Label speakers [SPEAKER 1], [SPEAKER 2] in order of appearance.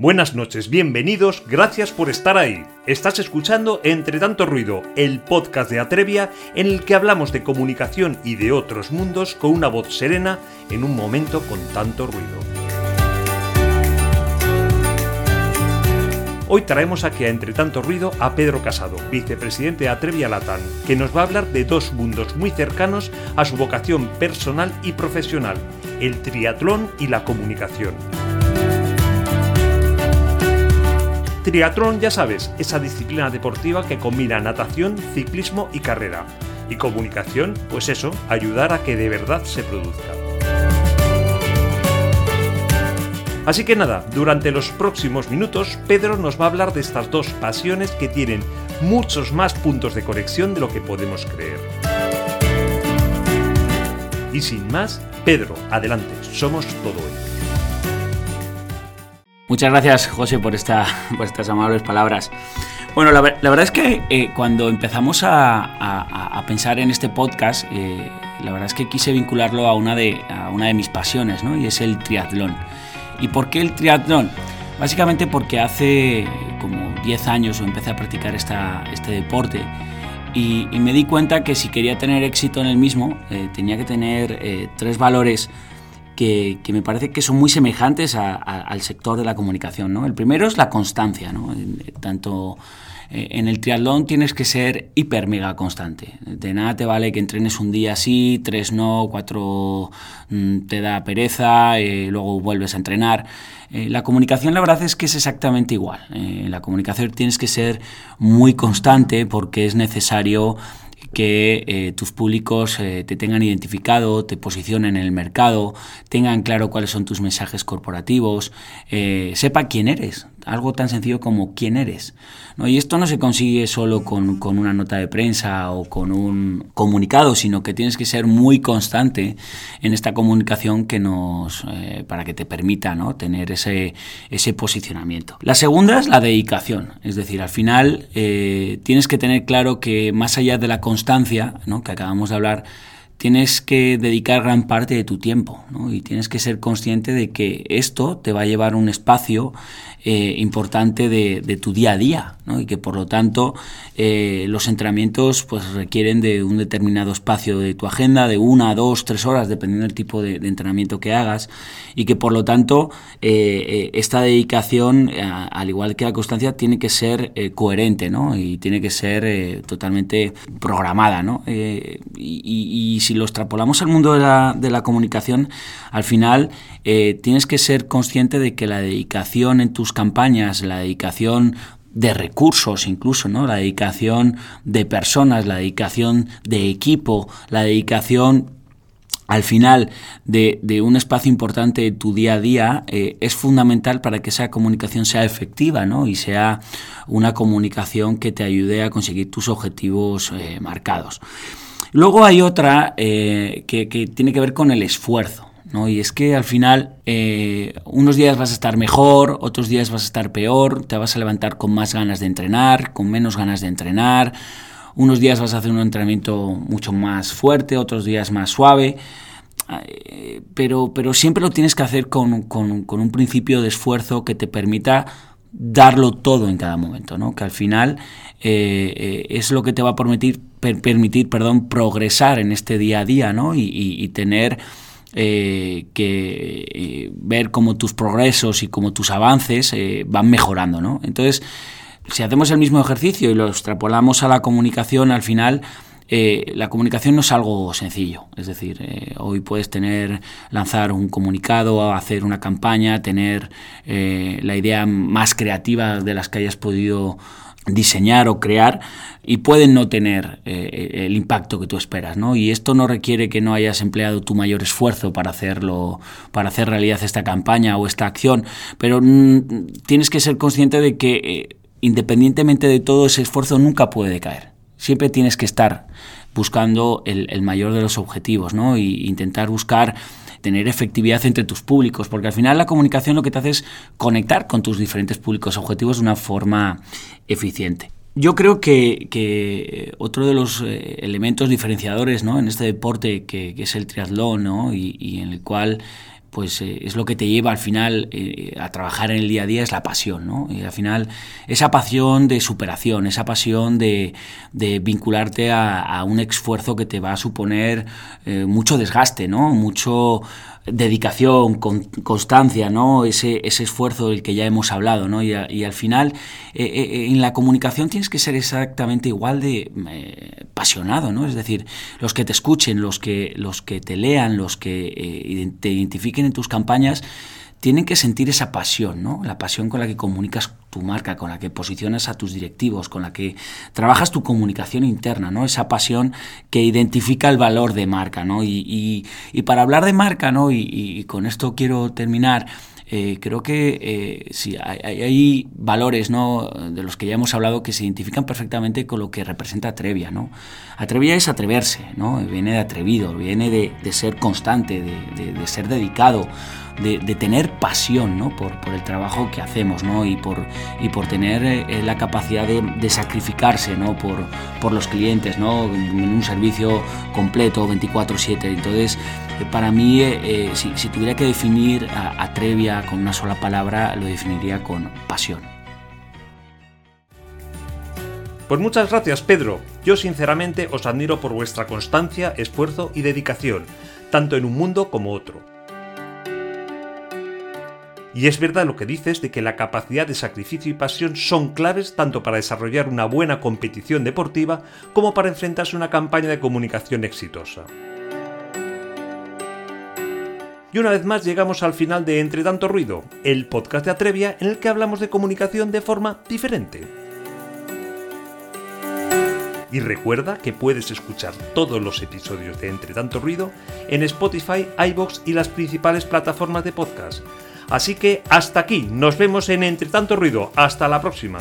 [SPEAKER 1] Buenas noches, bienvenidos, gracias por estar ahí. Estás escuchando Entre tanto ruido, el podcast de Atrevia en el que hablamos de comunicación y de otros mundos con una voz serena en un momento con tanto ruido. Hoy traemos aquí a Entre tanto ruido a Pedro Casado, vicepresidente de Atrevia Latam, que nos va a hablar de dos mundos muy cercanos a su vocación personal y profesional, el triatlón y la comunicación. Triatlón, ya sabes, esa disciplina deportiva que combina natación, ciclismo y carrera. Y comunicación, pues eso, ayudar a que de verdad se produzca. Así que nada, durante los próximos minutos Pedro nos va a hablar de estas dos pasiones que tienen muchos más puntos de conexión de lo que podemos creer. Y sin más, Pedro, adelante, somos todo hoy.
[SPEAKER 2] Muchas gracias, José, por, esta, por estas amables palabras. Bueno, la, verdad es que eh, cuando empezamos a, pensar en este podcast, eh, la verdad es que quise vincularlo a una de, mis pasiones, ¿no? Y es el triatlón. ¿Y por qué el triatlón? Básicamente porque hace como 10 años empecé a practicar este deporte y, me di cuenta que si quería tener éxito en el mismo, eh, tenía que tener tres valores que, me parece que son muy semejantes al sector de la comunicación. El primero es la constancia. ¿no? Tanto eh, en el triatlón tienes que ser hiper mega constante. De nada te vale que entrenes un día así, tres no, cuatro mm, te da pereza, eh, luego vuelves a entrenar. Eh, la comunicación la verdad es que es exactamente igual. la comunicación tienes que ser muy constante porque es necesario que eh, tus públicos eh, te tengan identificado, te posicionen en el mercado, tengan claro cuáles son tus mensajes corporativos, eh, sepa quién eres, algo tan sencillo como quién eres. ¿no? Y esto no se consigue solo con, con, una nota de prensa o con un comunicado, sino que tienes que ser muy constante en esta comunicación que nos, eh, para que te permita ¿no? tener ese, ese posicionamiento. La segunda es la dedicación, es decir, al final eh, tienes que tener claro que más allá de la constancia ¿no? que acabamos de hablar, tienes que dedicar gran parte de tu tiempo ¿no? y tienes que ser consciente de que esto te va a llevar un espacio eh, importante de, tu día a día ¿no? y que por lo tanto eh, los entrenamientos pues requieren de un determinado espacio de tu agenda de una, dos, tres horas dependiendo del tipo de, entrenamiento que hagas y que por lo tanto eh, esta dedicación al igual que la constancia tiene que ser coherente ¿no? y tiene que ser totalmente programada ¿no? Si lo extrapolamos al mundo de la, comunicación, al final eh, tienes que ser consciente de que la dedicación en tus campañas, la dedicación de recursos incluso, ¿no? La dedicación de personas, la dedicación de equipo, la dedicación al final de, un espacio importante de tu día a día eh, es fundamental para que esa comunicación sea efectiva ¿no? y sea una comunicación que te ayude a conseguir tus objetivos eh, marcados. Luego hay otra eh, que, tiene que ver con el esfuerzo. ¿no? Y es que al final eh, unos días vas a estar mejor, otros días vas a estar peor, te vas a levantar con más ganas de entrenar, con menos ganas de entrenar, unos días vas a hacer un entrenamiento mucho más fuerte, otros días más suave, eh, pero, pero siempre lo tienes que hacer con, con, un principio de esfuerzo que te permita darlo todo en cada momento, ¿no? que al final es lo que te va a permitir, permitir perdón, progresar en este día a día ¿no? y, tener eh, que ver cómo tus progresos y cómo tus avances van mejorando. ¿no? Entonces, si hacemos el mismo ejercicio y lo extrapolamos a la comunicación, al final eh, la comunicación no es algo sencillo. Es decir, eh, hoy puedes tener, lanzar un comunicado, hacer una campaña, tener eh, la idea más creativa de las que hayas podido diseñar o crear y pueden no tener el impacto que tú esperas, ¿no? Y esto no requiere que no hayas empleado tu mayor esfuerzo para hacerlo, para hacer realidad esta campaña o esta acción, pero mm, tienes que ser consciente de que independientemente de todo ese esfuerzo nunca puede caer siempre tienes que estar buscando el, mayor de los objetivos, ¿no? Y intentar buscar tener efectividad entre tus públicos, porque al final la comunicación lo que te hace es conectar con tus diferentes públicos objetivos de una forma eficiente. Yo creo que, otro de los eh, elementos diferenciadores ¿no? en este deporte que, es el triatlón ¿no? y, en el cual pues eh, es lo que te lleva al final eh, a trabajar en el día a día, es la pasión, ¿no? Y al final esa pasión de superación, esa pasión de, vincularte a, un esfuerzo que te va a suponer eh, mucho desgaste, ¿no? Mucho dedicación, constancia, ¿no? Ese, ese, esfuerzo del que ya hemos hablado, ¿no? Y, al final, en la comunicación tienes que ser exactamente igual de apasionado, ¿no? Es decir, los que te escuchen, los que, los que te lean, los que te identifiquen en tus campañas tienen que sentir esa pasión, ¿no? La pasión con la que comunicas tu marca, con la que posicionas a tus directivos, con la que trabajas tu comunicación interna, ¿no? Esa pasión que identifica el valor de marca, ¿no? Y, para hablar de marca, ¿no? Y, con esto quiero terminar. Eh, creo que eh, sí, hay, valores ¿no? de los que ya hemos hablado que se identifican perfectamente con lo que representa Atrevia. ¿no? Atrevia es atreverse, ¿no? viene de atrevido, viene de, ser constante, de ser dedicado, de, tener pasión ¿no? por, el trabajo que hacemos ¿no? y, por, y por tener eh, la capacidad de, sacrificarse ¿no? por, por, los clientes ¿no? en un servicio completo 24/7. Entonces, eh, para mí, eh, si, si, tuviera que definir a, a Trevia con una sola palabra, lo definiría con pasión.
[SPEAKER 1] Pues muchas gracias Pedro. Yo sinceramente os admiro por vuestra constancia, esfuerzo y dedicación, tanto en un mundo como otro. Y es verdad lo que dices de que la capacidad de sacrificio y pasión son claves tanto para desarrollar una buena competición deportiva como para enfrentarse a una campaña de comunicación exitosa. Y una vez más llegamos al final de Entre tanto ruido, el podcast de Atrevia en el que hablamos de comunicación de forma diferente. Y recuerda que puedes escuchar todos los episodios de Entre tanto ruido en Spotify, iBox y las principales plataformas de podcast Así que hasta aquí, nos vemos en Entre tanto ruido, hasta la próxima.